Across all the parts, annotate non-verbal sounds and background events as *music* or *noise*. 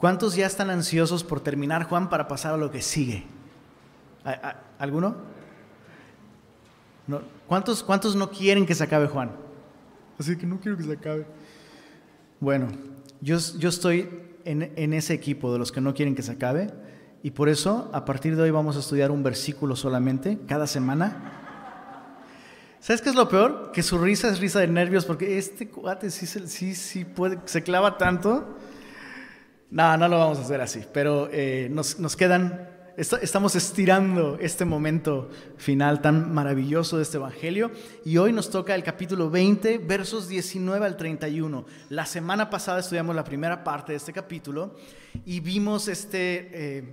¿Cuántos ya están ansiosos por terminar Juan para pasar a lo que sigue? ¿Alguno? No. ¿Cuántos, ¿Cuántos no quieren que se acabe Juan? Así que no quiero que se acabe. Bueno, yo, yo estoy en, en ese equipo de los que no quieren que se acabe y por eso a partir de hoy vamos a estudiar un versículo solamente cada semana. ¿Sabes qué es lo peor? Que su risa es risa de nervios porque este cuate sí, sí, sí puede, se clava tanto no, no lo vamos a hacer así, pero eh, nos, quedan, estamos estirando este momento final tan maravilloso de este Evangelio y hoy nos toca el capítulo 20, versos 19 al 31. La semana pasada estudiamos la primera parte de este capítulo y vimos este, eh,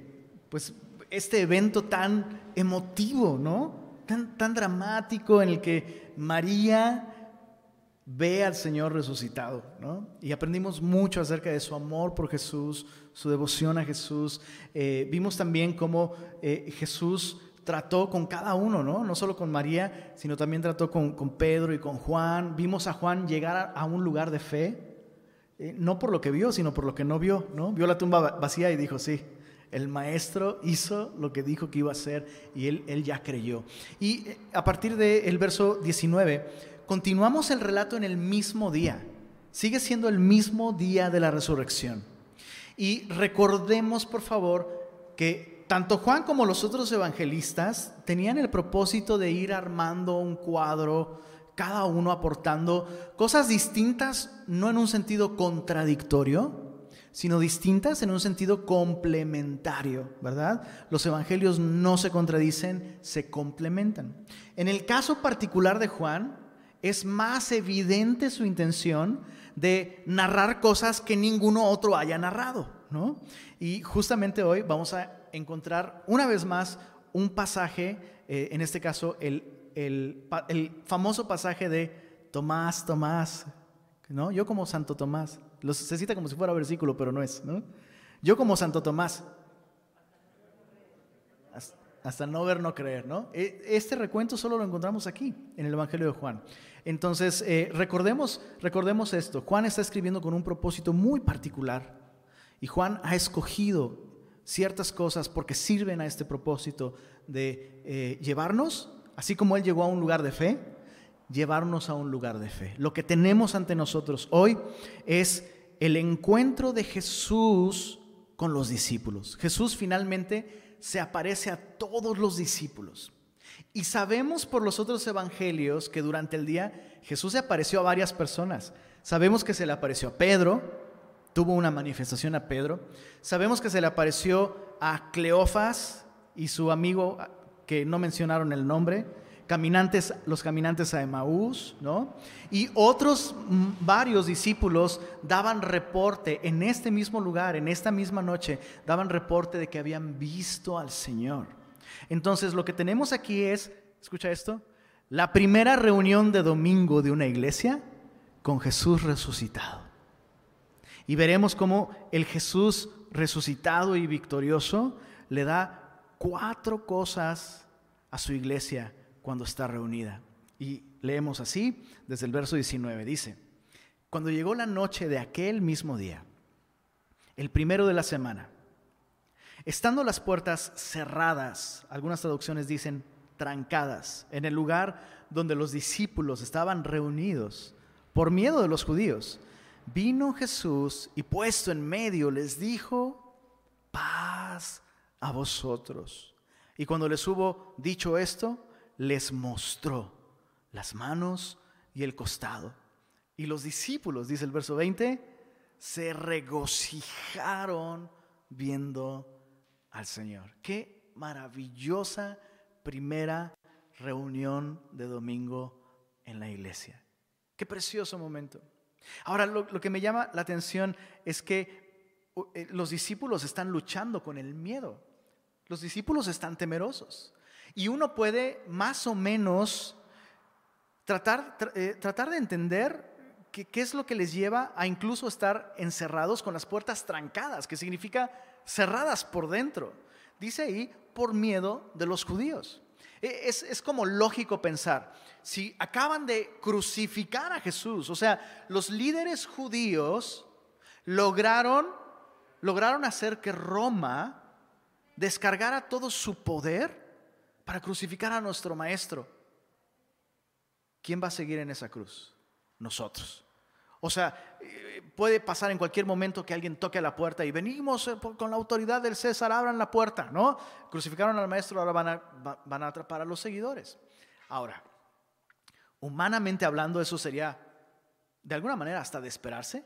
pues, este evento tan emotivo, ¿no? Tan, tan dramático en el que María ve al Señor resucitado, ¿no? Y aprendimos mucho acerca de su amor por Jesús, su devoción a Jesús. Eh, vimos también cómo eh, Jesús trató con cada uno, ¿no? No solo con María, sino también trató con, con Pedro y con Juan. Vimos a Juan llegar a, un lugar de fe, eh, no por lo que vio, sino por lo que no vio, ¿no? Vio la tumba vacía y dijo, sí, el maestro hizo lo que dijo que iba a hacer y él, él ya creyó. Y a partir del verso 19 continuamos el relato en el mismo día. Sigue siendo el mismo día de la resurrección. Y recordemos, por favor, que tanto Juan como los otros evangelistas tenían el propósito de ir armando un cuadro, cada uno aportando cosas distintas, no en un sentido contradictorio, sino distintas en un sentido complementario, ¿verdad? Los evangelios no se contradicen, se complementan. En el caso particular de Juan, es más evidente su intención de narrar cosas que ninguno otro haya narrado, ¿no? Y justamente hoy vamos a encontrar una vez más un pasaje, eh, en este caso el, famoso pasaje de Tomás, Tomás, ¿no? Yo como Santo Tomás, se cita como si fuera versículo, pero no es. Yo como Santo Tomás, hasta no ver, no creer, ¿no? E, este recuento solo lo encontramos aquí, en el Evangelio de Juan. Entonces, eh, recordemos, recordemos esto, Juan está escribiendo con un propósito muy particular y Juan ha escogido ciertas cosas porque sirven a este propósito de eh, llevarnos, así como él llegó a un lugar de fe, llevarnos a un lugar de fe. Lo que tenemos ante nosotros hoy es el encuentro de Jesús con los discípulos. Jesús finalmente se aparece a todos los discípulos. Y sabemos por los otros evangelios que durante el día Jesús se apareció a varias personas. Sabemos que se le apareció a Pedro, tuvo una manifestación a Pedro. Sabemos que se le apareció a Cleofas y su amigo que no mencionaron el nombre caminantes, los caminantes a Emaús, ¿no? Y otros mm, varios discípulos daban reporte en este mismo lugar, en esta misma noche, daban reporte de que habían visto al Señor. Entonces, lo que tenemos aquí es, escucha esto, la primera reunión de domingo de una iglesia con Jesús resucitado. Y veremos cómo el Jesús resucitado y victorioso le da cuatro cosas a su iglesia cuando está reunida. Y leemos así desde el verso 19. Dice, cuando llegó la noche de aquel mismo día, el primero de la semana, estando las puertas cerradas, algunas traducciones dicen trancadas, en el lugar donde los discípulos estaban reunidos por miedo de los judíos, vino Jesús y puesto en medio les dijo, paz a vosotros. Y cuando les hubo dicho esto, les mostró las manos y el costado. Y los discípulos, dice el verso 20, se regocijaron viendo al Señor. Qué maravillosa primera reunión de domingo en la iglesia. Qué precioso momento. Ahora, lo, que me llama la atención es que eh, los discípulos están luchando con el miedo. Los discípulos están temerosos. Y uno puede más o menos tratar, eh, tratar de entender qué, es lo que les lleva a incluso estar encerrados con las puertas trancadas, que significa cerradas por dentro. Dice ahí, por miedo de los judíos. E, es, es, como lógico pensar, si acaban de crucificar a Jesús, o sea, los líderes judíos lograron lograron hacer que Roma descargara todo su poder para crucificar a nuestro maestro. ¿Quién va a seguir en esa cruz? Nosotros. O sea, eh, puede pasar en cualquier momento que alguien toque la puerta y venimos eh, con la autoridad del César, abran la puerta, ¿no? Crucificaron al maestro, ahora van a, van a atrapar a los seguidores. Ahora, humanamente hablando, eso sería de alguna manera hasta de esperarse,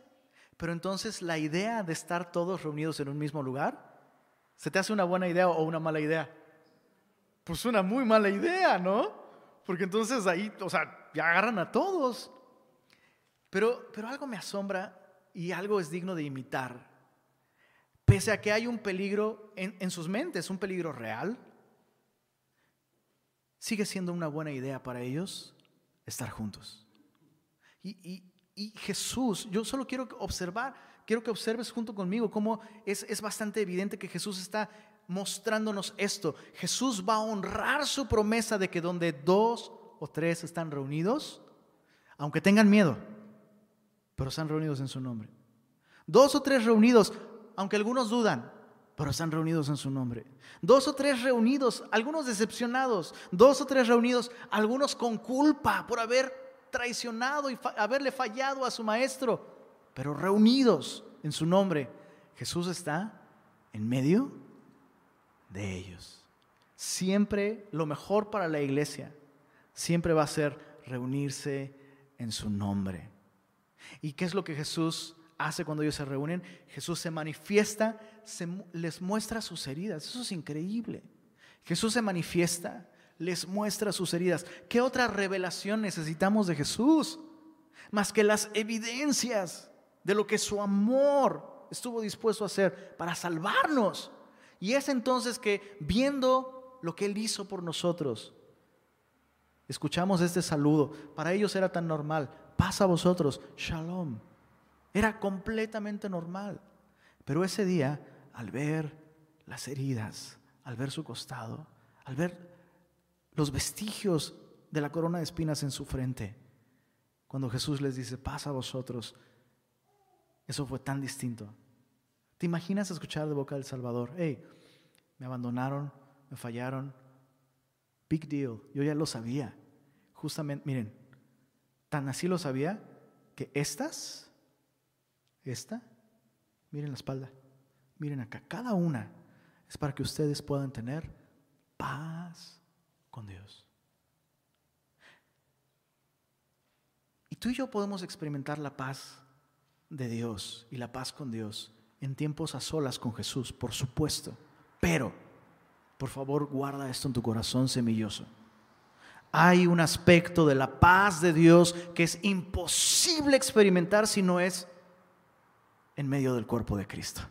pero entonces la idea de estar todos reunidos en un mismo lugar, ¿se te hace una buena idea o una mala idea? Pues una muy mala idea, ¿no? Porque entonces ahí, o sea, ya agarran a todos. Pero, pero algo me asombra y algo es digno de imitar. Pese a que hay un peligro en, en sus mentes, un peligro real, sigue siendo una buena idea para ellos estar juntos. Y, Jesús, yo solo quiero observar, quiero que observes junto conmigo cómo es, es bastante evidente que Jesús está mostrándonos esto. Jesús va a honrar su promesa de que donde dos o tres están reunidos, aunque tengan miedo, pero están reunidos en su nombre. Dos o tres reunidos, aunque algunos dudan, pero están reunidos en su nombre. Dos o tres reunidos, algunos decepcionados. Dos o tres reunidos, algunos con culpa por haber traicionado y haberle fallado a su maestro, pero reunidos en su nombre. Jesús está en medio de ellos. Siempre lo mejor para la iglesia, siempre va a ser reunirse en su nombre. ¿Y qué es lo que Jesús hace cuando ellos se reúnen? Jesús se manifiesta, se, les muestra sus heridas. Eso es increíble. Jesús se manifiesta, les muestra sus heridas. ¿Qué otra revelación necesitamos de Jesús? Más que las evidencias de lo que su amor estuvo dispuesto a hacer para salvarnos. Y es entonces que viendo lo que Él hizo por nosotros, escuchamos este saludo. Para ellos era tan normal. Pasa a vosotros, shalom. Era completamente normal. Pero ese día, al ver las heridas, al ver su costado, al ver los vestigios de la corona de espinas en su frente, cuando Jesús les dice, pasa a vosotros, eso fue tan distinto. ¿Te imaginas escuchar de boca del Salvador, hey, me abandonaron, me fallaron? Big deal, yo ya lo sabía. Justamente, miren, tan así lo sabía que estas esta, miren la espalda, miren acá, cada una es para que ustedes puedan tener paz con Dios. Y tú y yo podemos experimentar la paz de Dios y la paz con Dios en tiempos a solas con Jesús, por supuesto. Pero, por favor, guarda esto en tu corazón semilloso. Hay un aspecto de la paz de Dios que es imposible experimentar si no es en medio del cuerpo de Cristo.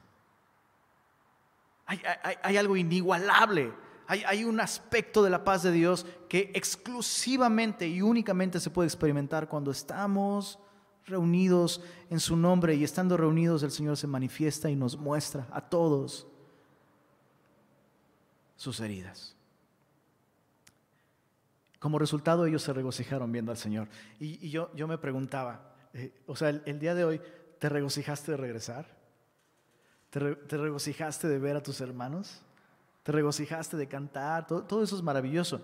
Hay, algo inigualable. Hay, un aspecto de la paz de Dios que exclusivamente y únicamente se puede experimentar cuando estamos reunidos en su nombre y estando reunidos el Señor se manifiesta y nos muestra a todos sus heridas. Como resultado ellos se regocijaron viendo al Señor. Y, yo, yo me preguntaba, eh, o sea, el día de hoy ¿Te regocijaste de regresar? ¿Te, regocijaste de ver a tus hermanos? ¿Te regocijaste de cantar? Todo, todo eso es maravilloso.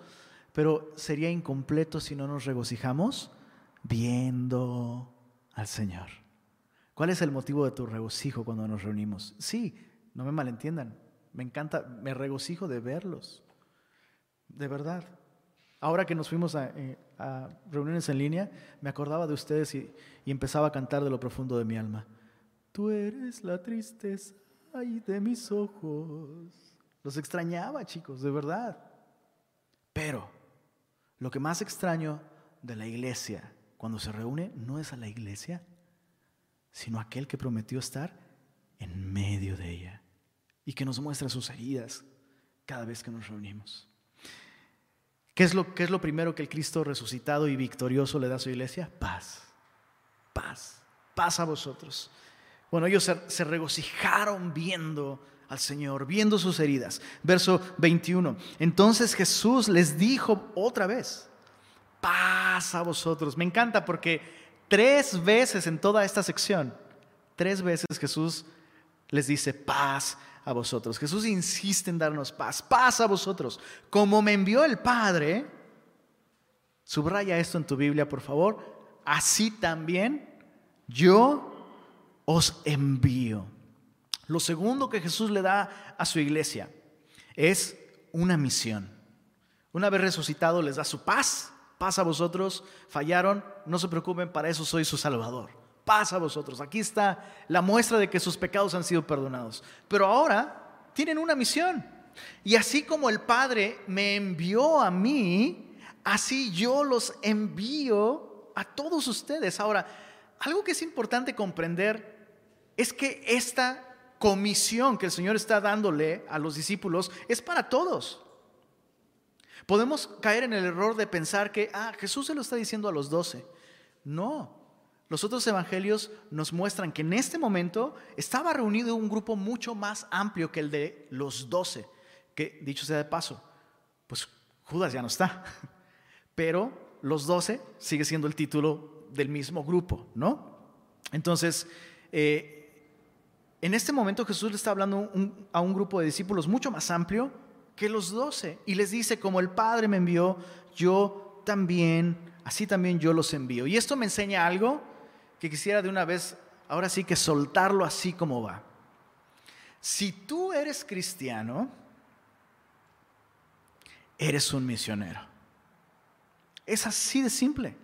Pero sería incompleto si no nos regocijamos viendo al Señor. ¿Cuál es el motivo de tu regocijo cuando nos reunimos? Sí, no me malentiendan. Me encanta, me regocijo de verlos. De verdad. Ahora que nos fuimos eh, a, reuniones en línea, me acordaba de ustedes y, empezaba a cantar de lo profundo de mi alma. Tú eres la tristeza de mis ojos. Los extrañaba, chicos, de verdad. Pero lo que más extraño de la iglesia cuando se reúne no es a la iglesia, sino aquel que prometió estar en medio de ella y que nos muestra sus heridas cada vez que nos reunimos. ¿Qué es, lo, es lo primero que el Cristo resucitado y victorioso le da a su iglesia? Paz, paz, paz a vosotros. Bueno, ellos se, se regocijaron viendo al Señor, viendo sus heridas. Verso 21. Entonces Jesús les dijo otra vez, paz a vosotros. Me encanta porque tres veces en toda esta sección, tres veces Jesús les dice paz a vosotros. Jesús insiste en darnos paz, paz a vosotros. Como me envió el Padre, subraya esto en tu Biblia, por favor, así también yo os envío. Lo segundo que Jesús le da a su iglesia es una misión. Una vez resucitado les da su paz, paz a vosotros, fallaron, no se preocupen, para eso soy su Salvador. Paz a vosotros. Aquí está la muestra de que sus pecados han sido perdonados. Pero ahora tienen una misión. Y así como el Padre me envió a mí, así yo los envío a todos ustedes. Ahora, algo que es importante comprender es que esta comisión que el Señor está dándole a los discípulos es para todos. Podemos caer en el error de pensar que, ah, Jesús se lo está diciendo a los doce. No, los otros evangelios nos muestran que en este momento estaba reunido un grupo mucho más amplio que el de los doce, que dicho sea de paso, pues Judas ya no está, *laughs* pero los doce sigue siendo el título del mismo grupo, ¿no? Entonces, eh, en este momento Jesús le está hablando a un grupo de discípulos mucho más amplio que los doce y les dice, como el Padre me envió, yo también, así también yo los envío. Y esto me enseña algo que quisiera de una vez, ahora sí que soltarlo así como va. Si tú eres cristiano, eres un misionero. Es así de simple.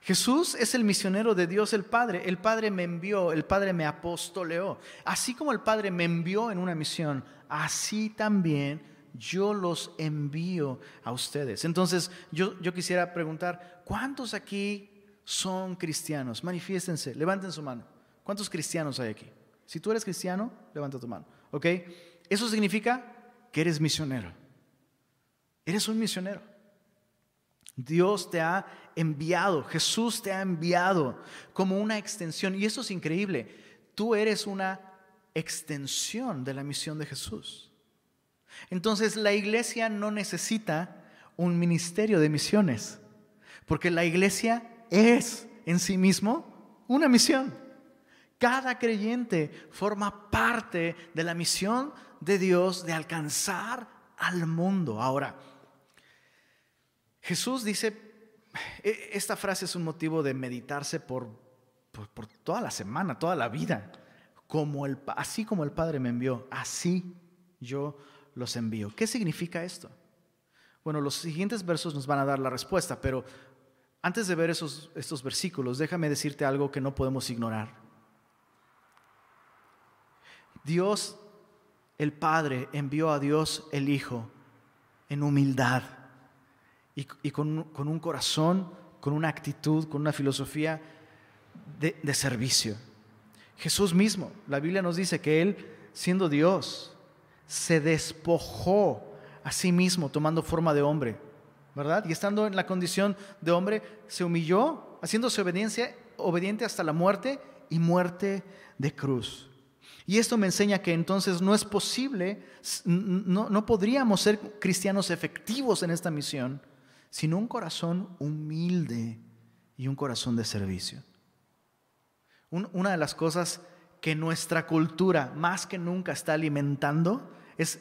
Jesús es el misionero de Dios el Padre. El Padre me envió, el Padre me apostoleó. Así como el Padre me envió en una misión, así también yo los envío a ustedes. Entonces, yo, yo quisiera preguntar, ¿cuántos aquí son cristianos? Manifiéstense, levanten su mano. ¿Cuántos cristianos hay aquí? Si tú eres cristiano, levanta tu mano. ¿Ok? Eso significa que eres misionero. Eres un misionero. Dios te ha enviado, Jesús te ha enviado como una extensión. Y eso es increíble. Tú eres una extensión de la misión de Jesús. Entonces la iglesia no necesita un ministerio de misiones, porque la iglesia es en sí mismo una misión. Cada creyente forma parte de la misión de Dios de alcanzar al mundo. Ahora, Jesús dice, e, esta frase es un motivo de meditarse por, por, toda la semana, toda la vida. Como el, así como el Padre me envió, así yo los envío. ¿Qué significa esto? Bueno, los siguientes versos nos van a dar la respuesta, pero antes de ver esos, estos versículos, déjame decirte algo que no podemos ignorar. Dios, el Padre, envió a Dios el Hijo en humildad y, con, un corazón, con una actitud, con una filosofía de servicio. Jesús mismo, la Biblia nos dice que Él, siendo Dios, se despojó a sí mismo tomando forma de hombre, ¿verdad? Y estando en la condición de hombre, se humilló, haciéndose obediencia, obediente hasta la muerte y muerte de cruz. Y esto me enseña que entonces no es posible, no, no podríamos ser cristianos efectivos en esta misión sino un corazón humilde y un corazón de servicio. una de las cosas que nuestra cultura más que nunca está alimentando es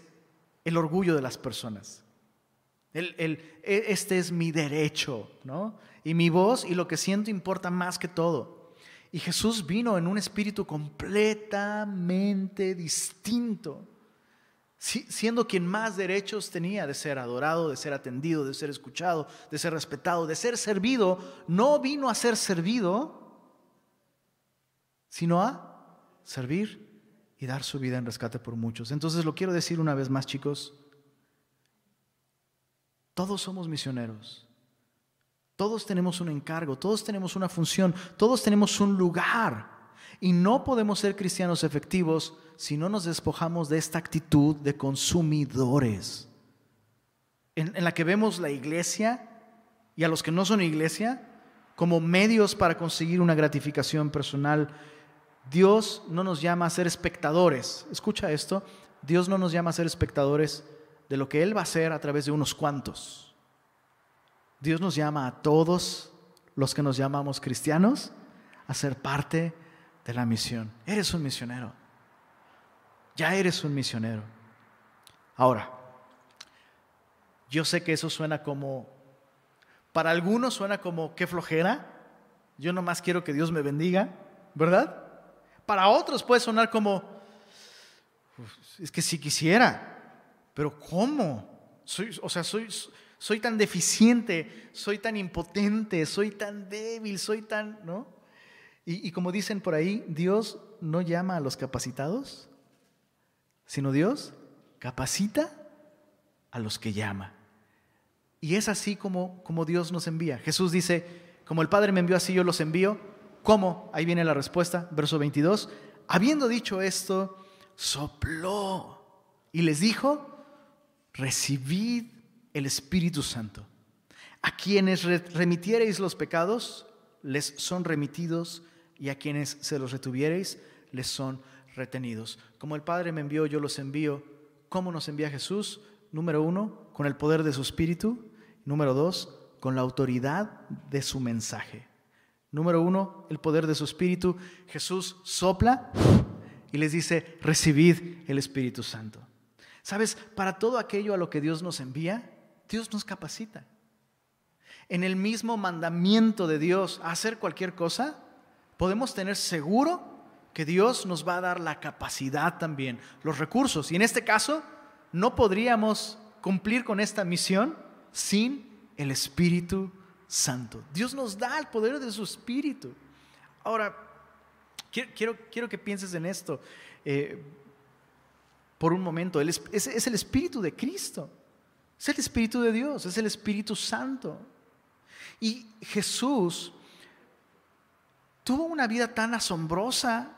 el orgullo de las personas. E, este es mi derecho, ¿no? Y mi voz y lo que siento importa más que todo. Y Jesús vino en un espíritu completamente distinto siendo quien más derechos tenía de ser adorado, de ser atendido, de ser escuchado, de ser respetado, de ser servido, no vino a ser servido, sino a servir y dar su vida en rescate por muchos. Entonces lo quiero decir una vez más, chicos, todos somos misioneros. Todos tenemos un encargo, todos tenemos una función, todos tenemos un lugar. Y no podemos ser cristianos efectivos si no nos despojamos de esta actitud de consumidores, en, la que vemos la iglesia y a los que no son iglesia como medios para conseguir una gratificación personal. Dios no nos llama a ser espectadores. Escucha esto. Dios no nos llama a ser espectadores de lo que Él va a hacer a través de unos cuantos. Dios nos llama a todos los que nos llamamos cristianos a ser parte de la misión. Eres un misionero. Ya eres un misionero. Ahora, yo sé que eso suena como, para algunos suena como, qué flojera. Yo nomás quiero que Dios me bendiga, ¿verdad? Para otros puede sonar como, es que si quisiera, pero ¿cómo? Soy, o sea, soy, soy tan deficiente, soy tan impotente, soy tan débil, soy tan, ¿no? Y, y como dicen por ahí, Dios no llama a los capacitados, sino Dios capacita a los que llama. Y es así como, como Dios nos envía. Jesús dice, como el Padre me envió, así yo los envío. ¿Cómo? Ahí viene la respuesta, verso 22. Habiendo dicho esto, sopló y les dijo, recibid el Espíritu Santo. A quienes remitiereis los pecados, les son remitidos, y a quienes se los retuviereis, les son retenidos. Como el Padre me envió, yo los envío. ¿Cómo nos envía Jesús? Número uno, con el poder de su Espíritu. Número dos, con la autoridad de su mensaje. Número uno, el poder de su Espíritu. Jesús sopla y les dice, recibid el Espíritu Santo. ¿Sabes? Para todo aquello a lo que Dios nos envía, Dios nos capacita. En el mismo mandamiento de Dios a hacer cualquier cosa, podemos tener seguro que Dios nos va a dar la capacidad también, los recursos. Y en este caso, no podríamos cumplir con esta misión sin el Espíritu Santo. Dios nos da el poder de su Espíritu. Ahora, quiero, quiero, que pienses en esto eh, por un momento. es, es el Espíritu de Cristo, es el Espíritu de Dios, es el Espíritu Santo. Y Jesús tuvo una vida tan asombrosa,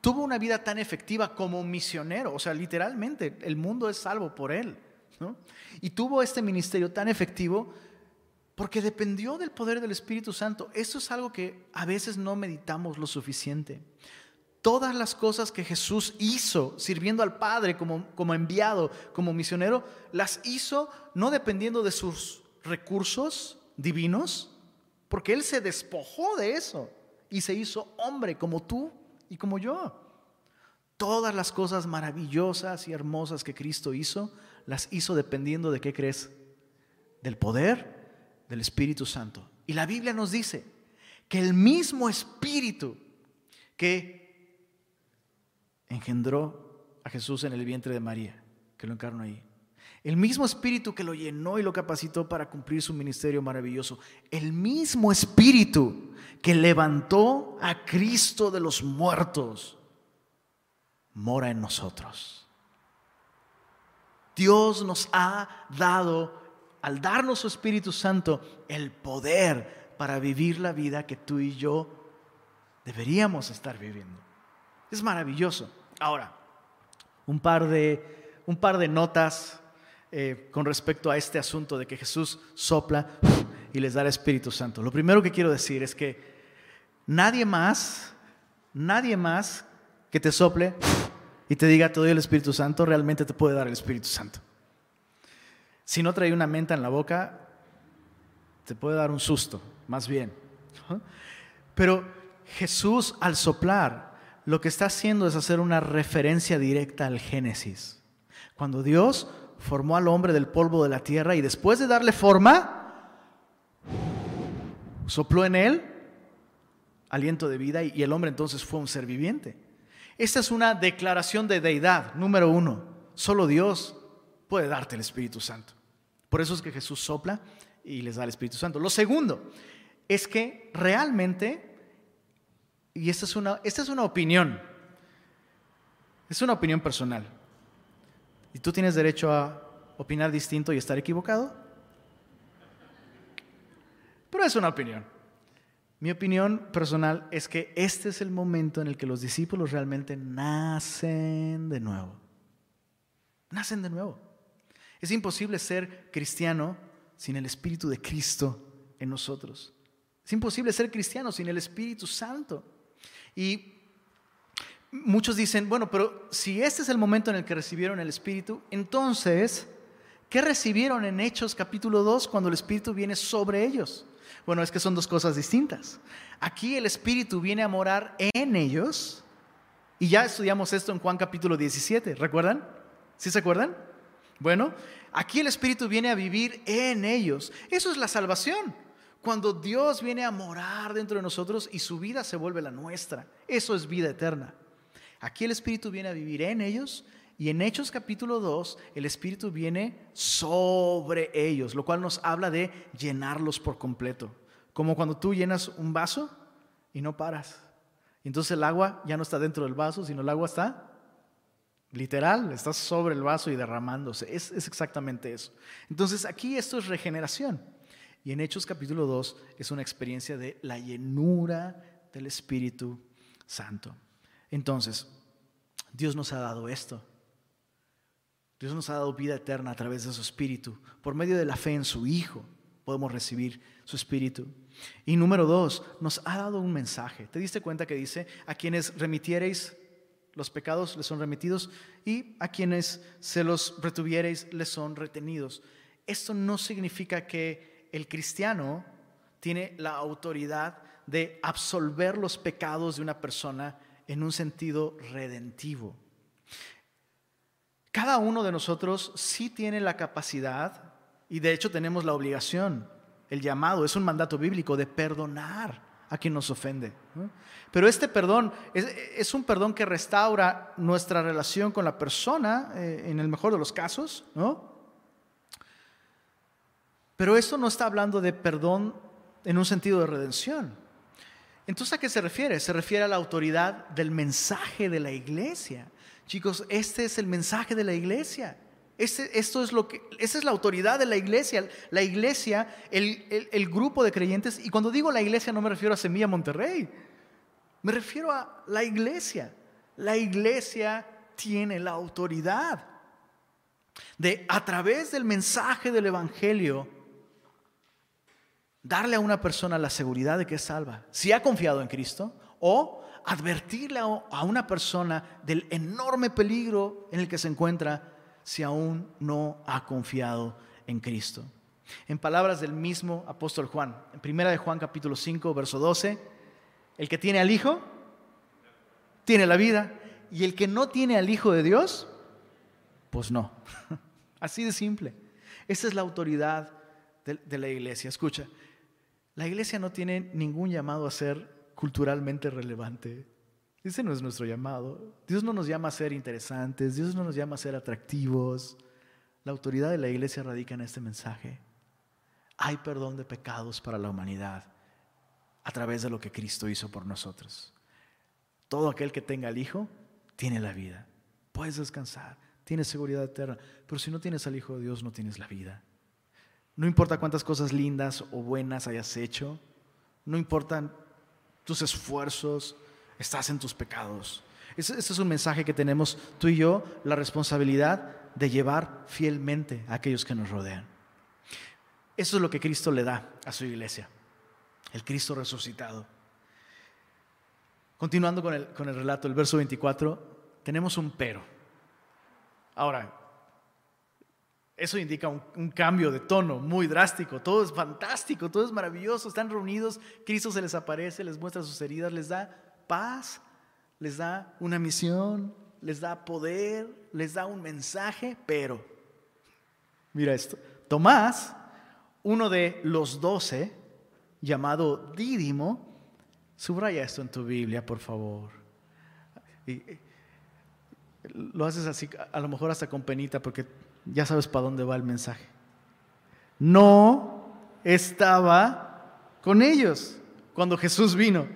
tuvo una vida tan efectiva como misionero, o sea, literalmente el mundo es salvo por él. Y tuvo este ministerio tan efectivo porque dependió del poder del Espíritu Santo. Eso es algo que a veces no meditamos lo suficiente. Todas las cosas que Jesús hizo sirviendo al Padre como, como enviado, como misionero, las hizo no dependiendo de sus recursos divinos, porque Él se despojó de eso y se hizo hombre como tú y como yo. Todas las cosas maravillosas y hermosas que Cristo hizo, las hizo dependiendo de qué crees, del poder del Espíritu Santo. Y la Biblia nos dice que el mismo Espíritu que engendró a Jesús en el vientre de María, que lo encarnó ahí, el mismo Espíritu que lo llenó y lo capacitó para cumplir su ministerio maravilloso, el mismo Espíritu que levantó a Cristo de los muertos, mora en nosotros. Dios nos ha dado, al darnos su Espíritu Santo, el poder para vivir la vida que tú y yo deberíamos estar viviendo. Es maravilloso. Ahora, un par de, un par de notas eh, con respecto a este asunto de que Jesús sopla y les da el Espíritu Santo. Lo primero que quiero decir es que nadie más, nadie más que te sople y te diga te doy el Espíritu Santo, realmente te puede dar el Espíritu Santo. Si no trae una menta en la boca, te puede dar un susto, más bien. Pero Jesús al soplar, lo que está haciendo es hacer una referencia directa al Génesis. Cuando Dios formó al hombre del polvo de la tierra y después de darle forma, sopló en él aliento de vida y el hombre entonces fue un ser viviente. Esta es una declaración de deidad, número uno. Solo Dios puede darte el Espíritu Santo. Por eso es que Jesús sopla y les da el Espíritu Santo. Lo segundo es que realmente, y esta es una, esta es una opinión, es una opinión personal, y tú tienes derecho a opinar distinto y estar equivocado, pero es una opinión. Mi opinión personal es que este es el momento en el que los discípulos realmente nacen de nuevo. Nacen de nuevo. Es imposible ser cristiano sin el Espíritu de Cristo en nosotros. Es imposible ser cristiano sin el Espíritu Santo. Y muchos dicen, bueno, pero si este es el momento en el que recibieron el Espíritu, entonces, ¿qué recibieron en Hechos capítulo 2 cuando el Espíritu viene sobre ellos? Bueno, es que son dos cosas distintas. Aquí el Espíritu viene a morar en ellos Y ya estudiamos esto en Juan capítulo 17, ¿recuerdan? ¿Sí se acuerdan? Bueno, aquí el Espíritu viene a vivir en ellos. Eso es la salvación. Cuando Dios viene a morar dentro de nosotros y su vida se vuelve la nuestra. Eso es vida eterna. Aquí el Espíritu viene a vivir en ellos y en Hechos capítulo 2 el Espíritu viene sobre ellos, lo cual nos habla de llenarlos por completo. Como cuando tú llenas un vaso y no paras. Entonces el agua ya no está dentro del vaso, sino el agua está literal, está sobre el vaso y derramándose. Es, es exactamente eso. Entonces aquí esto es regeneración. Y en Hechos capítulo 2 es una experiencia de la llenura del Espíritu Santo. Entonces, Dios nos ha dado esto. Dios nos ha dado vida eterna a través de su Espíritu. Por medio de la fe en su Hijo podemos recibir su Espíritu. Y número dos, nos ha dado un mensaje. ¿Te diste cuenta que dice, a quienes remitiereis los pecados les son remitidos y a quienes se los retuviereis les son retenidos? Esto no significa que el cristiano tiene la autoridad de absolver los pecados de una persona en un sentido redentivo. Cada uno de nosotros sí tiene la capacidad y de hecho tenemos la obligación, el llamado, es un mandato bíblico de perdonar a quien nos ofende. Pero este perdón es, un perdón que restaura nuestra relación con la persona, eh, en el mejor de los casos, ¿no? Pero esto no está hablando de perdón en un sentido de redención. Entonces, ¿a qué se refiere? Se refiere a la autoridad del mensaje de la iglesia. Chicos, este es el mensaje de la iglesia. Esto es lo que, esa es la autoridad de la iglesia. La iglesia, el, el grupo de creyentes. Y cuando digo la iglesia no me refiero a Semilla Monterrey. Me refiero a la iglesia. La iglesia tiene la autoridad de, a través del mensaje del Evangelio, darle a una persona la seguridad de que es salva, si ha confiado en Cristo, o advertirle a una persona del enorme peligro en el que se encuentra si aún no ha confiado en Cristo. En palabras del mismo apóstol Juan, en primera de Juan capítulo 5, verso 12, el que tiene al Hijo, tiene la vida, y el que no tiene al Hijo de Dios, pues no. *laughs* Así de simple. Esa es la autoridad de, de la iglesia. Escucha, la iglesia no tiene ningún llamado a ser culturalmente relevante. Ese no es nuestro llamado. Dios no nos llama a ser interesantes, Dios no nos llama a ser atractivos. La autoridad de la iglesia radica en este mensaje. Hay perdón de pecados para la humanidad a través de lo que Cristo hizo por nosotros. Todo aquel que tenga al Hijo tiene la vida. Puedes descansar, tienes seguridad eterna. Pero si no tienes al Hijo de Dios, no tienes la vida. No importa cuántas cosas lindas o buenas hayas hecho, no importan tus esfuerzos, estás en tus pecados. Ese, es un mensaje que tenemos tú y yo, la responsabilidad de llevar fielmente a aquellos que nos rodean. Eso es lo que Cristo le da a su iglesia, el Cristo resucitado. Continuando con el, con el relato, el verso 24, tenemos un pero. Ahora, eso indica un, cambio de tono muy drástico. Todo es fantástico, todo es maravilloso. Están reunidos, Cristo se les aparece, les muestra sus heridas, les da paz, les da una misión, les da poder, les da un mensaje, pero, mira esto, Tomás, uno de los doce, llamado Dídimo, subraya esto en tu Biblia, por favor. Y, lo haces así, a lo mejor hasta con penita, porque ya sabes para dónde va el mensaje. No estaba con ellos cuando Jesús vino.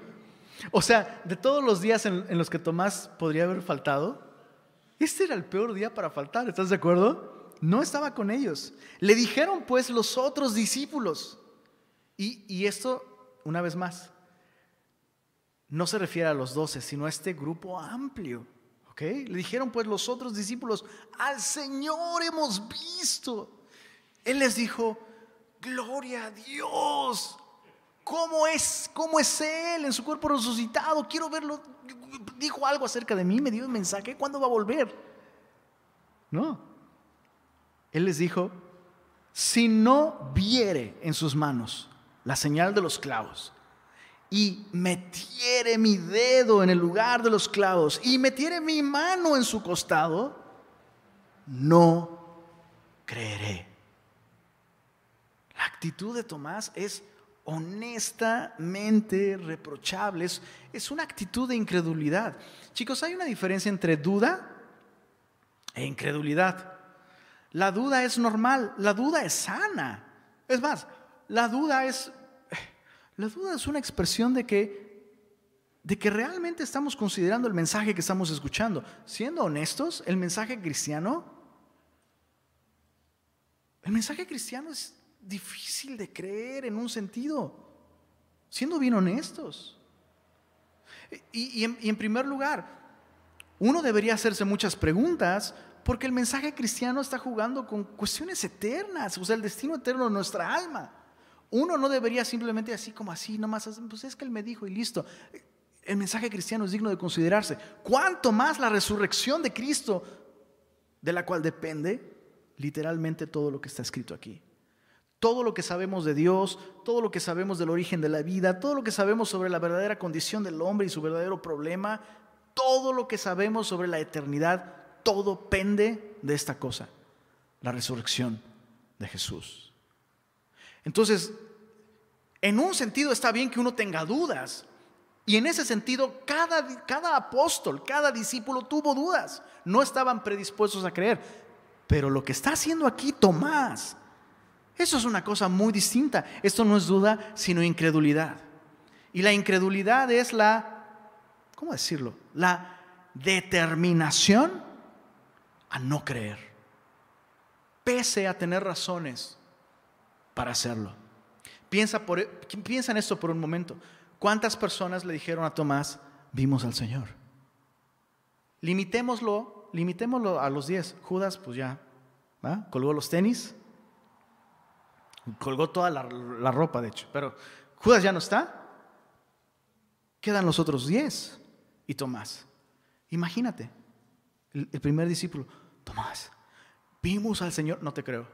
O sea, de todos los días en, los que Tomás podría haber faltado, este era el peor día para faltar, ¿estás de acuerdo? No estaba con ellos. Le dijeron pues los otros discípulos. Y, y esto, una vez más, no se refiere a los doce, sino a este grupo amplio le dijeron pues los otros discípulos, al Señor hemos visto. Él les dijo, gloria a Dios. ¿Cómo es, ¿Cómo es Él en su cuerpo resucitado? Quiero verlo. Dijo algo acerca de mí, me dio un mensaje. ¿Cuándo va a volver? No. Él les dijo, si no viere en sus manos la señal de los clavos y metiere mi dedo en el lugar de los clavos y metiere mi mano en su costado, no creeré. La actitud de Tomás es honestamente reprochable, es, una actitud de incredulidad. Chicos, hay una diferencia entre duda e incredulidad. La duda es normal, la duda es sana. Es más, la duda es la duda es una expresión de que, de que realmente estamos considerando el mensaje que estamos escuchando. Siendo honestos, el mensaje cristiano, el mensaje cristiano es difícil de creer en un sentido, siendo bien honestos. Y, en, en primer lugar, uno debería hacerse muchas preguntas porque el mensaje cristiano está jugando con cuestiones eternas, o sea, el destino eterno de nuestra alma. Uno no debería simplemente así como así, nomás, pues es que Él me dijo y listo. El mensaje cristiano es digno de considerarse. ¿Cuánto más la resurrección de Cristo, de la cual depende literalmente todo lo que está escrito aquí? Todo lo que sabemos de Dios, todo lo que sabemos del origen de la vida, todo lo que sabemos sobre la verdadera condición del hombre y su verdadero problema, todo lo que sabemos sobre la eternidad, todo pende de esta cosa, la resurrección de Jesús. Entonces, en un sentido está bien que uno tenga dudas. Y en ese sentido, cada, cada apóstol, cada discípulo tuvo dudas. No estaban predispuestos a creer. Pero lo que está haciendo aquí Tomás, eso es una cosa muy distinta. Esto no es duda, sino incredulidad. Y la incredulidad es la, ¿cómo decirlo? La determinación a no creer, pese a tener razones para hacerlo. Piensa, por, piensa en esto por un momento. ¿Cuántas personas le dijeron a Tomás, vimos al Señor? Limitémoslo, limitémoslo a los 10. Judas, pues ya, colgó los tenis, colgó toda la, ropa, de hecho, pero Judas ya no está. Quedan los otros 10 y Tomás. Imagínate, el primer discípulo, Tomás, vimos al Señor, no te creo.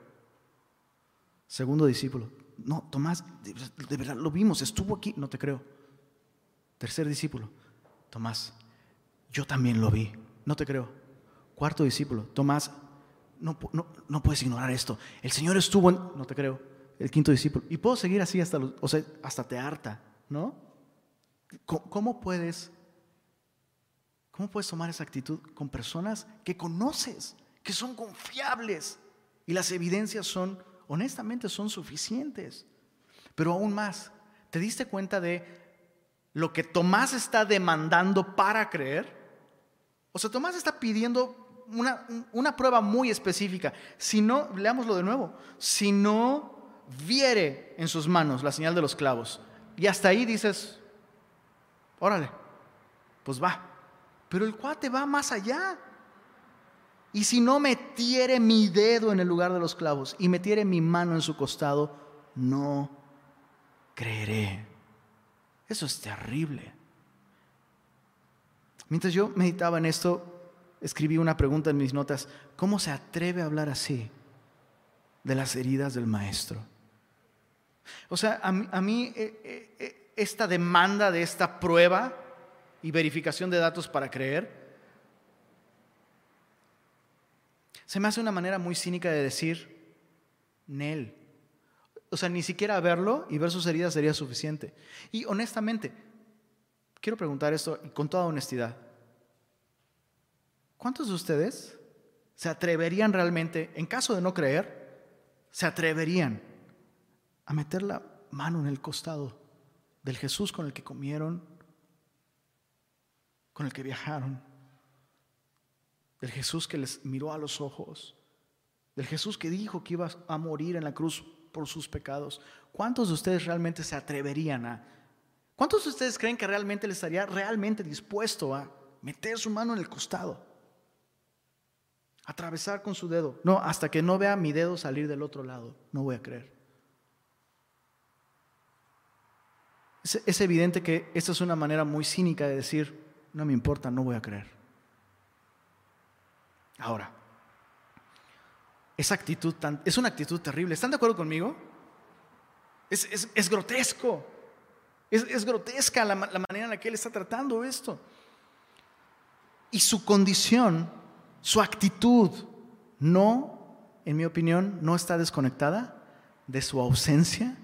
Segundo discípulo, no, Tomás, de verdad lo vimos, estuvo aquí, no te creo. Tercer discípulo, Tomás, yo también lo vi, no te creo. Cuarto discípulo, Tomás, no, no, puedes ignorar esto. El Señor estuvo en, no te creo. El quinto discípulo, y puedo seguir así hasta, o sea, hasta te harta, ¿no? ¿Cómo, puedes, cómo puedes tomar esa actitud con personas que conoces, que son confiables y las evidencias son honestamente son suficientes. Pero aún más, ¿te diste cuenta de lo que Tomás está demandando para creer? O sea, Tomás está pidiendo una, una prueba muy específica. Si no, leámoslo de nuevo, si no viere en sus manos la señal de los clavos, y hasta ahí dices, órale, pues va. Pero el cuate va más allá. Y si no metiere mi dedo en el lugar de los clavos y metiere mi mano en su costado, no creeré. Eso es terrible. Mientras yo meditaba en esto, escribí una pregunta en mis notas. ¿Cómo se atreve a hablar así de las heridas del maestro? O sea, a mí, eh, eh, eh, esta demanda de esta prueba y verificación de datos para creer, Se me hace una manera muy cínica de decir, Nel. O sea, ni siquiera verlo y ver sus heridas sería suficiente. Y honestamente, quiero preguntar esto con toda honestidad. ¿Cuántos de ustedes se atreverían realmente, en caso de no creer, se atreverían a meter la mano en el costado del Jesús con el que comieron, con el que viajaron? del Jesús que les miró a los ojos, del Jesús que dijo que iba a morir en la cruz por sus pecados. ¿Cuántos de ustedes realmente se atreverían a... ¿Cuántos de ustedes creen que realmente le estaría realmente dispuesto a meter su mano en el costado? Atravesar con su dedo. No, hasta que no vea mi dedo salir del otro lado, no voy a creer. Es, evidente que esta es una manera muy cínica de decir, no me importa, no voy a creer. Ahora, esa actitud es una actitud terrible. ¿Están de acuerdo conmigo? Es, grotesco. Es, grotesca la, la manera en la que él está tratando esto. Y su condición, su actitud, no, en mi opinión, no está desconectada de su ausencia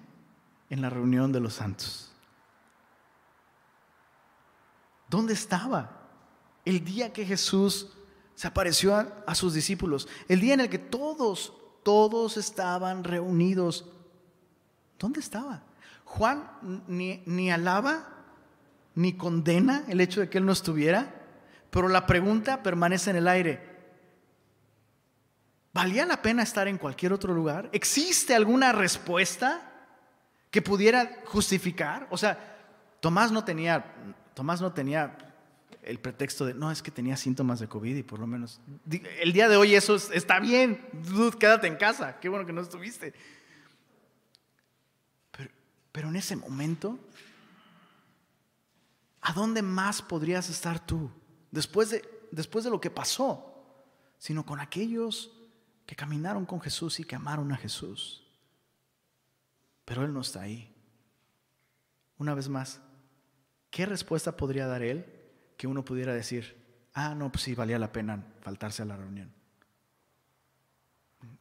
en la reunión de los santos. ¿Dónde estaba el día que Jesús se apareció a, sus discípulos? El día en el que todos, todos estaban reunidos. ¿Dónde estaba? Juan ni, ni alaba ni condena el hecho de que él no estuviera, pero la pregunta permanece en el aire. ¿Valía la pena estar en cualquier otro lugar? ¿Existe alguna respuesta que pudiera justificar? O sea, Tomás no tenía, Tomás no tenía el pretexto de, no, es que tenía síntomas de COVID y por lo menos, el día de hoy eso está bien, quédate en casa, qué bueno que no estuviste. Pero, pero en ese momento, ¿a dónde más podrías estar tú? Después de, después de lo que pasó, sino con aquellos que caminaron con Jesús y que amaron a Jesús. Pero Él no está ahí. Una vez más, ¿qué respuesta podría dar Él que uno pudiera decir, ah, no, pues sí, valía la pena faltarse a la reunión?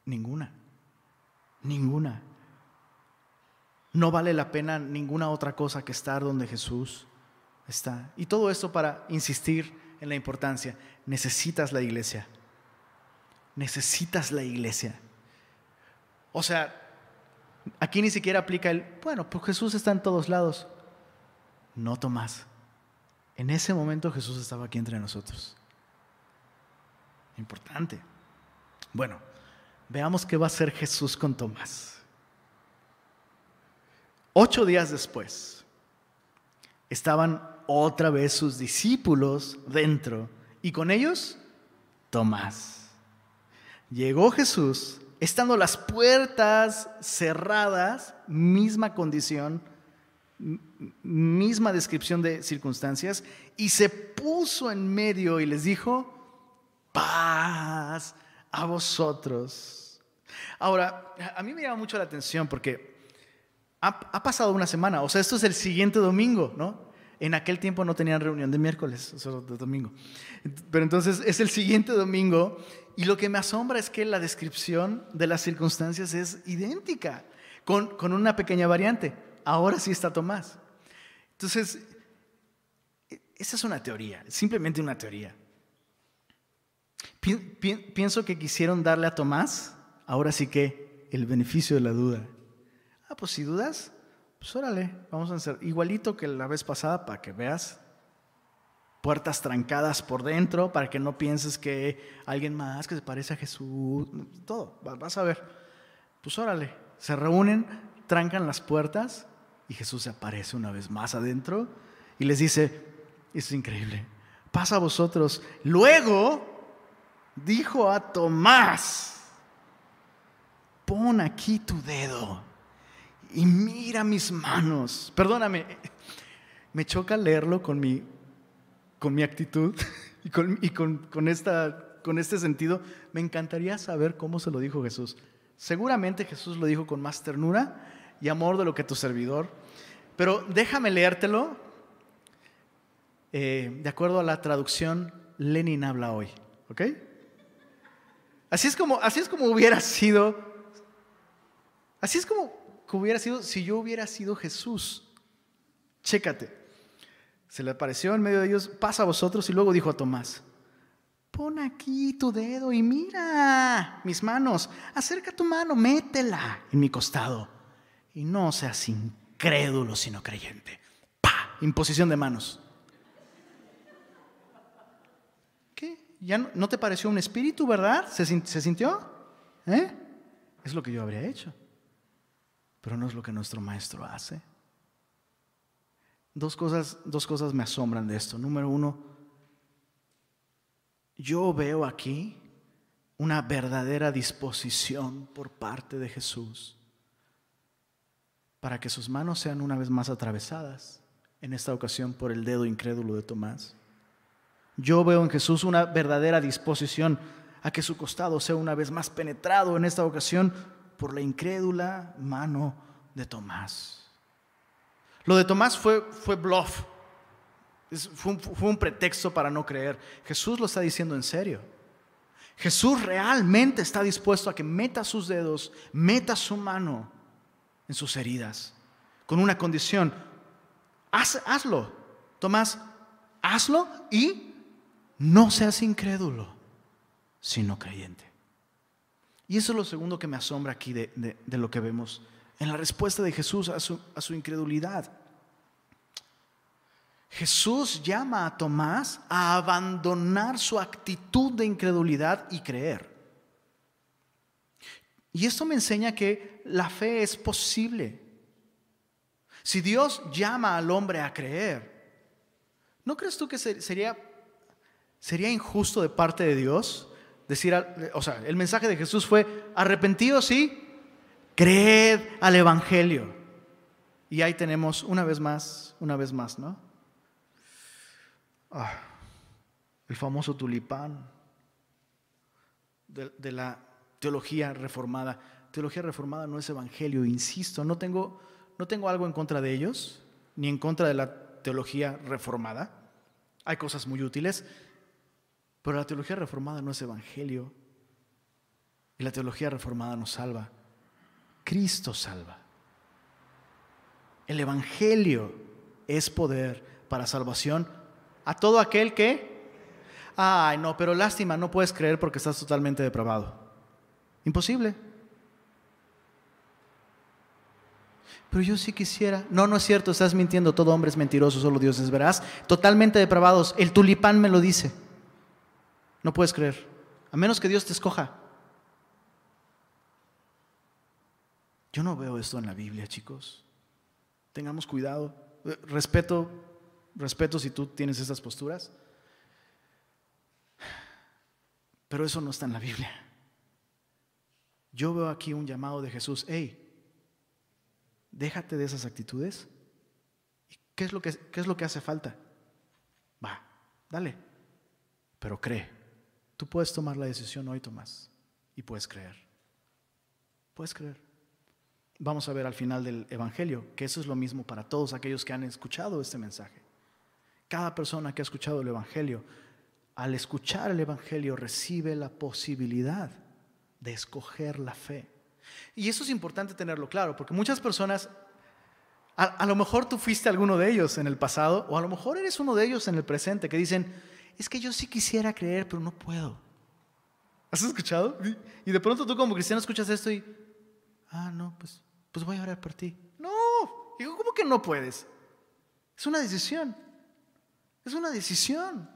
Ninguna. Ninguna. No vale la pena ninguna otra cosa que estar donde Jesús está. Y todo esto para insistir en la importancia. Necesitas la iglesia necesitas la iglesia. O sea, aquí ni siquiera aplica el, bueno, pues Jesús está en todos lados. No, Tomás. En ese momento Jesús estaba aquí entre nosotros. Importante. Bueno, veamos qué va a hacer Jesús con Tomás. Ocho días después, estaban otra vez sus discípulos dentro y con ellos Tomás. Llegó Jesús, estando las puertas cerradas, misma condición, misma descripción de circunstancias, y se puso en medio y les dijo, paz a vosotros. Ahora, a mí me llama mucho la atención porque ha, pasado una semana, o sea, esto es el siguiente domingo, ¿no? En aquel tiempo no tenían reunión de miércoles, solo de domingo. Pero entonces es el siguiente domingo y lo que me asombra es que la descripción de las circunstancias es idéntica, con, con una pequeña variante. Ahora sí está Tomás. Entonces, esa es una teoría, simplemente una teoría. Pienso que quisieron darle a Tomás, ahora sí que, el beneficio de la duda. Ah, pues si dudas, pues órale, vamos a hacer igualito que la vez pasada para que veas puertas trancadas por dentro para que no pienses que alguien más que se parece a Jesús, todo, vas a ver. Pues órale, se reúnen, trancan las puertas y Jesús se aparece una vez más adentro y les dice, es increíble, pasa a vosotros. Luego dijo a Tomás, pon aquí tu dedo y mira mis manos. Perdóname, *laughs* me choca leerlo con mi, con mi actitud *laughs* y, con, con, esta, con este sentido. Me encantaría saber cómo se lo dijo Jesús. Seguramente Jesús lo dijo con más ternura y amor de lo que tu servidor. Pero déjame leértelo eh, de acuerdo a la traducción Lenin habla hoy. ¿Ok? Así es como, así es como hubiera sido. Así es como hubiera sido si yo hubiera sido Jesús. Chécate. Se le apareció en medio de ellos, pasa a vosotros y luego dijo a Tomás, pon aquí tu dedo y mira mis manos, acerca tu mano, métela en mi costado y no seas incrédulo sino creyente. ¡Pah! Imposición de manos. ¿Qué? ¿Ya no, te pareció un espíritu, verdad? ¿Se, se sintió? ¿Eh? Es lo que yo habría hecho pero no es lo que nuestro maestro hace. Dos cosas, dos cosas me asombran de esto. Número uno, yo veo aquí una verdadera disposición por parte de Jesús para que sus manos sean una vez más atravesadas, en esta ocasión por el dedo incrédulo de Tomás. Yo veo en Jesús una verdadera disposición a que su costado sea una vez más penetrado, en esta ocasión por la incrédula mano de Tomás. Lo de Tomás fue, fue bluff. Fue un, fue un pretexto para no creer. Jesús lo está diciendo en serio. Jesús realmente está dispuesto a que meta sus dedos, meta su mano en sus heridas, con una condición. Haz, hazlo, Tomás, hazlo y no seas incrédulo, sino creyente. Y eso es lo segundo que me asombra aquí de, lo que vemos en la respuesta de Jesús a su, a su incredulidad. Jesús llama a Tomás a abandonar su actitud de incredulidad y creer. Y esto me enseña que la fe es posible. Si Dios llama al hombre a creer, ¿no crees tú que sería, sería injusto de parte de Dios decir, o sea, el mensaje de Jesús fue, arrepentidos sí, creed al Evangelio. Y ahí tenemos una vez más, una vez más, ¿no? Ah, el famoso tulipán de, de la teología reformada. Teología reformada no es evangelio, insisto, no tengo, no tengo algo en contra de ellos, ni en contra de la teología reformada. Hay cosas muy útiles, pero la teología reformada no es evangelio. Y la teología reformada no salva. Cristo salva. El evangelio es poder para salvación a todo aquel que, ay, no, pero lástima, no puedes creer porque estás totalmente depravado. Imposible. Pero yo sí quisiera. No, no es cierto, estás mintiendo. Todo hombre es mentiroso, solo Dios es veraz. Totalmente depravados. El tulipán me lo dice. No puedes creer. A menos que Dios te escoja. Yo no veo esto en la Biblia, chicos. Tengamos cuidado. Eh, respeto, respeto si tú tienes esas posturas. Pero eso no está en la Biblia. Yo veo aquí un llamado de Jesús, hey, déjate de esas actitudes. ¿Y qué es lo que, qué es lo que hace falta? Va, dale, pero cree. Tú puedes tomar la decisión hoy, Tomás, y puedes creer. Puedes creer. Vamos a ver al final del Evangelio que eso es lo mismo para todos aquellos que han escuchado este mensaje. Cada persona que ha escuchado el Evangelio, al escuchar el Evangelio recibe la posibilidad de escoger la fe. Y eso es importante tenerlo claro, porque muchas personas, a, lo mejor tú fuiste alguno de ellos en el pasado, o a lo mejor eres uno de ellos en el presente, que dicen, es que yo sí quisiera creer, pero no puedo. ¿Has escuchado? Y de pronto tú como cristiano escuchas esto y, ah, no, pues, pues voy a orar por ti. No, digo, ¿cómo que no puedes? Es una decisión. Es una decisión.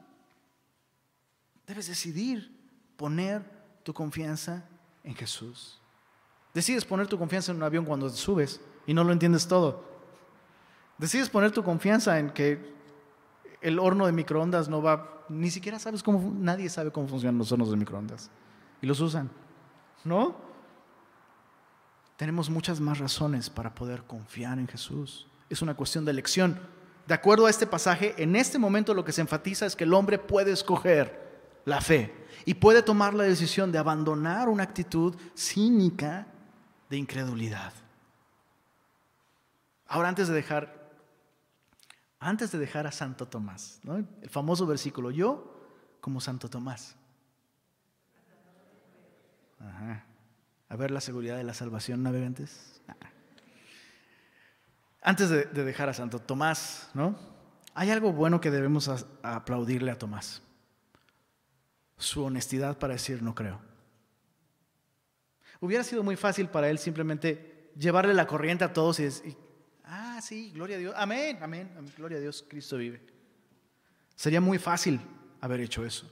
Debes decidir poner tu confianza en Jesús. Decides poner tu confianza en un avión cuando subes y no lo entiendes todo. Decides poner tu confianza en que el horno de microondas no va, ni siquiera sabes cómo, nadie sabe cómo funcionan los hornos de microondas. Y los usan. ¿No? Tenemos muchas más razones para poder confiar en Jesús. Es una cuestión de elección. De acuerdo a este pasaje, en este momento lo que se enfatiza es que el hombre puede escoger la fe y puede tomar la decisión de abandonar una actitud cínica de incredulidad. Ahora antes de dejar antes de dejar a Santo Tomás, el famoso versículo, yo como Santo Tomás. A ver la seguridad de la salvación, navegantes. Antes de, dejar a Santo Tomás, ¿no? Hay algo bueno que debemos aplaudirle a Tomás su honestidad para decir no creo. Hubiera sido muy fácil para él simplemente llevarle la corriente a todos y decir, ah, sí, gloria a Dios, amén, amén, gloria a Dios, Cristo vive. Sería muy fácil haber hecho eso.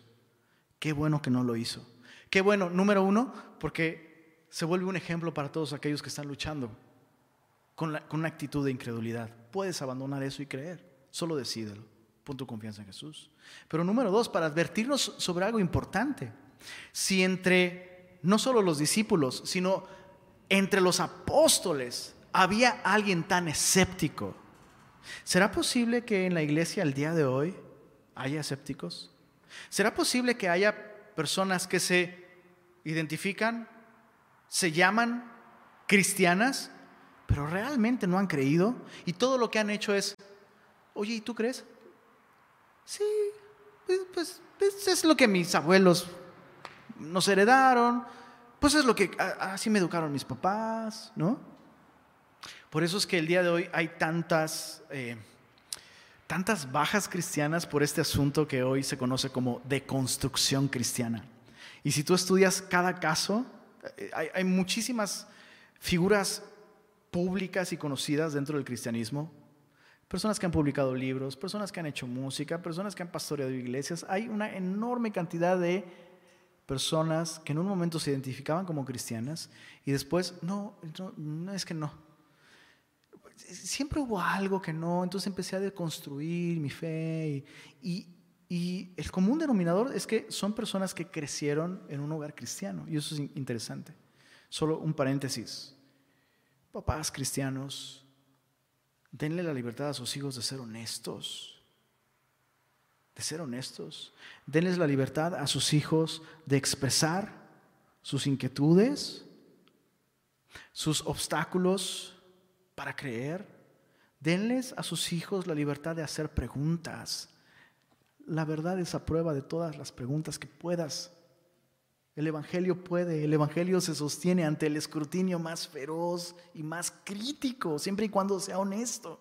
Qué bueno que no lo hizo. Qué bueno, número uno, porque se vuelve un ejemplo para todos aquellos que están luchando con, con una actitud de incredulidad. Puedes abandonar eso y creer, solo decídelo. Pon tu confianza en Jesús. Pero número dos, para advertirnos sobre algo importante. Si entre no solo los discípulos, sino entre los apóstoles había alguien tan escéptico, ¿será posible que en la iglesia al día de hoy haya escépticos? ¿Será posible que haya personas que se identifican, se llaman cristianas, pero realmente no han creído y todo lo que han hecho es, oye, ¿y tú crees? Sí, pues, pues, pues es lo que mis abuelos nos heredaron, pues es lo que así me educaron mis papás, ¿no? Por eso es que el día de hoy hay tantas, eh, tantas bajas cristianas por este asunto que hoy se conoce como deconstrucción cristiana. Y si tú estudias cada caso, eh, hay, muchísimas figuras públicas y conocidas dentro del cristianismo, personas que han publicado libros, personas que han hecho música, personas que han pastoreado iglesias. Hay una enorme cantidad de personas que en un momento se identificaban como cristianas y después, no, no, es que no. Siempre hubo algo que no, entonces empecé a deconstruir mi fe y, y el común denominador es que son personas que crecieron en un hogar cristiano y eso es interesante. Solo un paréntesis. Papás cristianos, denle la libertad a sus hijos de ser honestos. De ser honestos. Denles la libertad a sus hijos de expresar sus inquietudes, sus obstáculos para creer. Denles a sus hijos la libertad de hacer preguntas la verdad es a prueba de todas las preguntas que puedas. El Evangelio puede, el Evangelio se sostiene ante el escrutinio más feroz y más crítico, siempre y cuando sea honesto.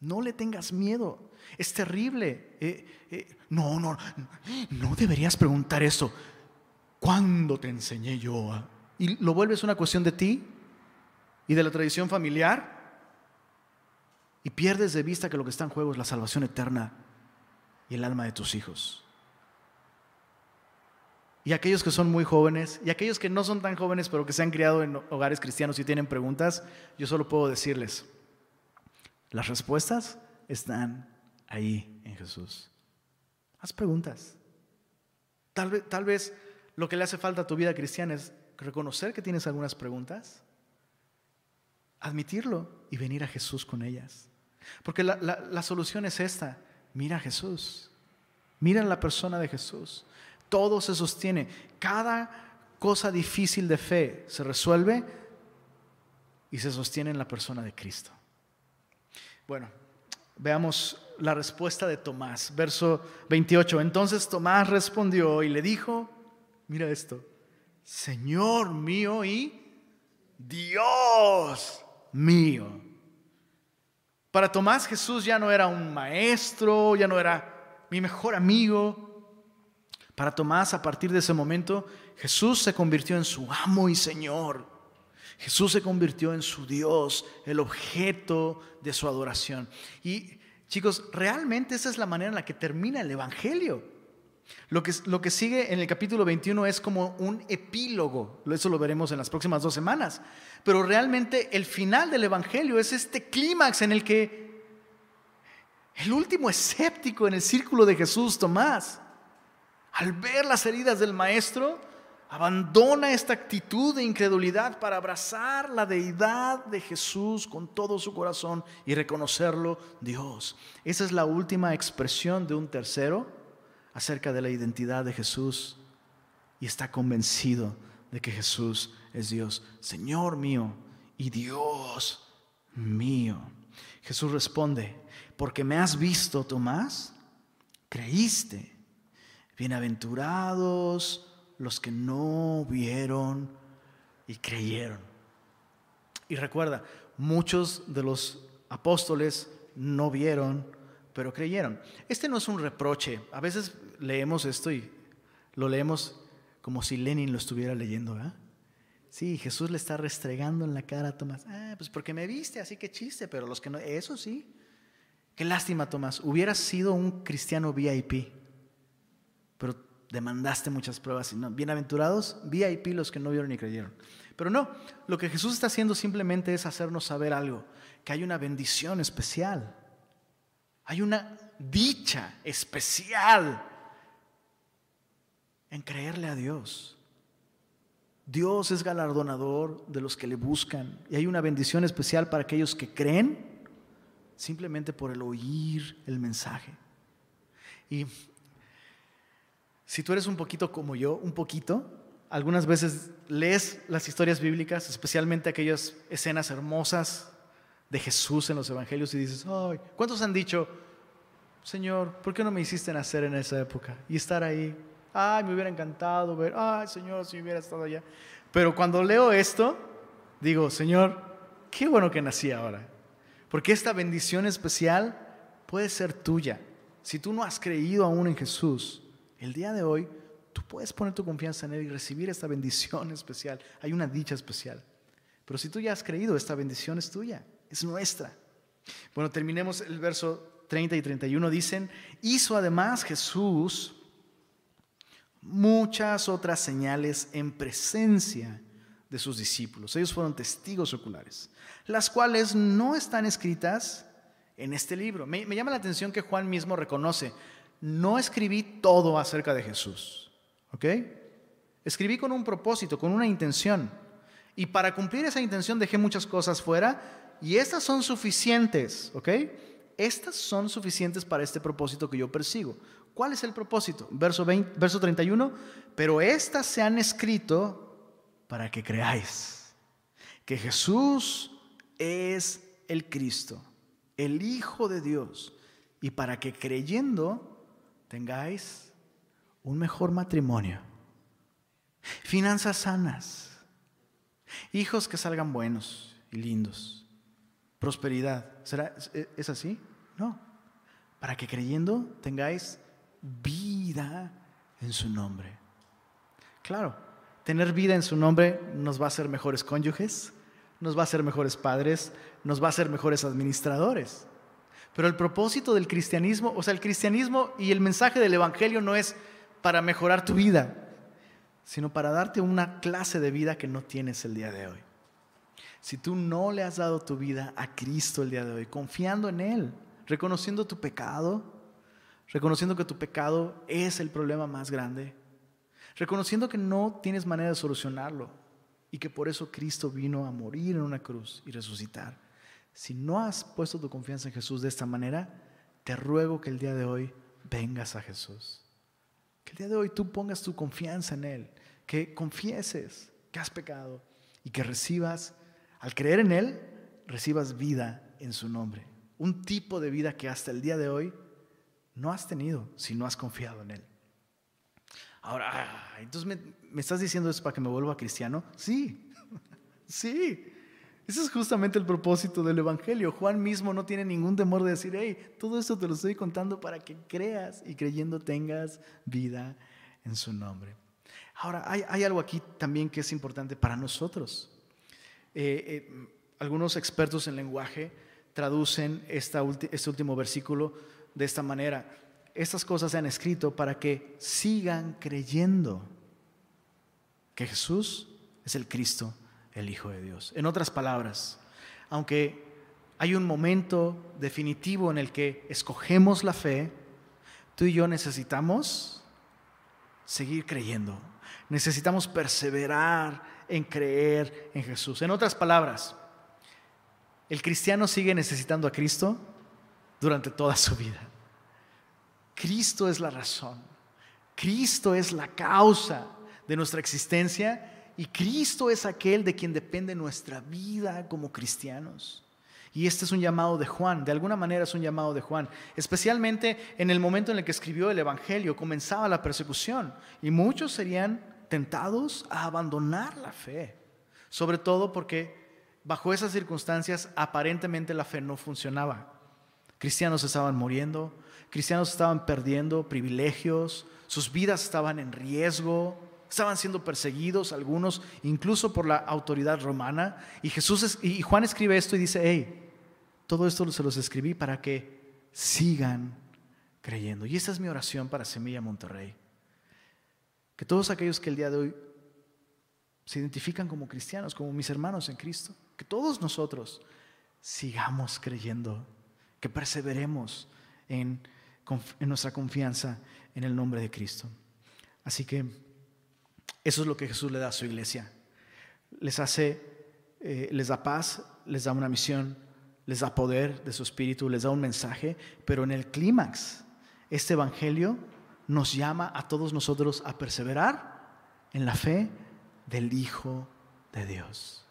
No le tengas miedo, es terrible. Eh, eh, no, no, no deberías preguntar eso. ¿Cuándo te enseñé yo? Y lo vuelves una cuestión de ti y de la tradición familiar y pierdes de vista que lo que está en juego es la salvación eterna y el alma de tus hijos. Y aquellos que son muy jóvenes y aquellos que no son tan jóvenes pero que se han criado en hogares cristianos y tienen preguntas, yo solo puedo decirles, las respuestas están ahí en Jesús. Haz preguntas. Tal vez, tal vez lo que le hace falta a tu vida cristiana es reconocer que tienes algunas preguntas, admitirlo y venir a Jesús con ellas. Porque la, la solución es esta. Mira a Jesús. Mira la persona de Jesús. Todo se sostiene. Cada cosa difícil de fe se resuelve y se sostiene en la persona de Cristo. Bueno, veamos la respuesta de Tomás, verso 28. Entonces Tomás respondió y le dijo, mira esto, Señor mío y Dios mío. Para Tomás Jesús ya no era un maestro, ya no era mi mejor amigo. Para Tomás a partir de ese momento Jesús se convirtió en su amo y Señor. Jesús se convirtió en su Dios, el objeto de su adoración. Y chicos, realmente esa es la manera en la que termina el Evangelio. Lo que, lo que sigue en el capítulo 21 es como un epílogo, eso lo veremos en las próximas dos semanas pero realmente el final del Evangelio es este clímax en el que el último escéptico en el círculo de Jesús, Tomás, al ver las heridas del Maestro, abandona esta actitud de incredulidad para abrazar la deidad de Jesús con todo su corazón y reconocerlo Dios. Esa es la última expresión de un tercero acerca de la identidad de Jesús y está convencido de que Jesús es Dios, Señor mío y Dios mío. Jesús responde, porque me has visto, Tomás, creíste. Bienaventurados los que no vieron y creyeron. Y recuerda, muchos de los apóstoles no vieron, pero creyeron. Este no es un reproche. A veces leemos esto y lo leemos como si Lenin lo estuviera leyendo, ¿verdad? Sí, Jesús le está restregando en la cara a Tomás. Ah, pues porque me viste, así que chiste, pero los que no, eso sí. Qué lástima, Tomás. Hubieras sido un cristiano VIP, demandaste muchas pruebas. Y no, bienaventurados, VIP los que no vieron ni creyeron. Pero no, lo que Jesús está haciendo simplemente es hacernos saber algo, que hay una bendición especial. Hay una dicha especial en creerle a Dios. Dios es galardonador de los que le buscan y hay una bendición especial para aquellos que creen simplemente por el oír el mensaje. Y si tú eres un poquito como yo, un poquito, algunas veces lees las historias bíblicas, especialmente aquellas escenas hermosas de Jesús en los evangelios y dices, ay, ¿cuántos han dicho, Señor, ¿por qué no me hiciste nacer en esa época y estar ahí? Ay, me hubiera encantado ver, ay, Señor, si hubiera estado allá. Pero cuando leo esto, digo, Señor, qué bueno que nací ahora, porque esta bendición especial puede ser tuya. Si tú no has creído aún en Jesús, el día de hoy tú puedes poner tu confianza en Él y recibir esta bendición especial. Hay una dicha especial. Pero si tú ya has creído, esta bendición es tuya, es nuestra. Bueno, terminemos el verso 30 y 31. Dicen, hizo además Jesús muchas otras señales en presencia de sus discípulos. Ellos fueron testigos oculares, las cuales no están escritas en este libro. Me, me llama la atención que Juan mismo reconoce, no escribí todo acerca de Jesús. ¿Ok? Escribí con un propósito, con una intención. Y para cumplir esa intención dejé muchas cosas fuera y estas son suficientes, ¿ok? Estas son suficientes para este propósito que yo persigo. ¿Cuál es el propósito? Verso, 20, verso 31, pero estas se han escrito para que creáis que Jesús es el Cristo, el Hijo de Dios, y para que creyendo tengáis un mejor matrimonio, finanzas sanas, hijos que salgan buenos y lindos, prosperidad. ¿Será, ¿Es así? No. Para que creyendo tengáis vida en su nombre. Claro, tener vida en su nombre nos va a hacer mejores cónyuges, nos va a hacer mejores padres, nos va a hacer mejores administradores. Pero el propósito del cristianismo, o sea, el cristianismo y el mensaje del Evangelio no es para mejorar tu vida, sino para darte una clase de vida que no tienes el día de hoy. Si tú no le has dado tu vida a Cristo el día de hoy, confiando en Él, reconociendo tu pecado, reconociendo que tu pecado es el problema más grande, reconociendo que no tienes manera de solucionarlo y que por eso Cristo vino a morir en una cruz y resucitar. Si no has puesto tu confianza en Jesús de esta manera, te ruego que el día de hoy vengas a Jesús. Que el día de hoy tú pongas tu confianza en Él, que confieses que has pecado y que recibas, al creer en Él, recibas vida en su nombre. Un tipo de vida que hasta el día de hoy no has tenido si no has confiado en Él. Ahora, ah, entonces me, me estás diciendo eso para que me vuelva cristiano. Sí, *laughs* sí. Ese es justamente el propósito del Evangelio. Juan mismo no tiene ningún temor de decir, hey, todo esto te lo estoy contando para que creas y creyendo tengas vida en su nombre. Ahora, hay, algo aquí también que es importante para nosotros. Eh, eh, algunos expertos en lenguaje traducen esta este último versículo de esta manera. Estas cosas se han escrito para que sigan creyendo que Jesús es el Cristo el Hijo de Dios. En otras palabras, aunque hay un momento definitivo en el que escogemos la fe, tú y yo necesitamos seguir creyendo. Necesitamos perseverar en creer en Jesús. En otras palabras, el cristiano sigue necesitando a Cristo durante toda su vida. Cristo es la razón. Cristo es la causa de nuestra existencia y Cristo es aquel de quien depende nuestra vida como cristianos. Y este es un llamado de Juan, de alguna manera es un llamado de Juan, especialmente en el momento en el que escribió el Evangelio, comenzaba la persecución y muchos serían tentados a abandonar la fe, sobre todo porque bajo esas circunstancias aparentemente la fe no funcionaba. Cristianos estaban muriendo, cristianos estaban perdiendo privilegios, sus vidas estaban en riesgo, Estaban siendo perseguidos algunos, incluso por la autoridad romana. Y, Jesús y Juan escribe esto y dice, hey, todo esto se los escribí para que sigan creyendo. Y esa es mi oración para Semilla Monterrey. Que todos aquellos que el día de hoy se identifican como cristianos, como mis hermanos en Cristo, que todos nosotros sigamos creyendo, que perseveremos en, en nuestra confianza en el nombre de Cristo. Así que... Eso es lo que Jesús le da a su iglesia. Les hace, eh, les da paz, les da una misión, les da poder de su espíritu, les da un mensaje, pero en el clímax, este evangelio nos llama a todos nosotros a perseverar en la fe del Hijo de Dios.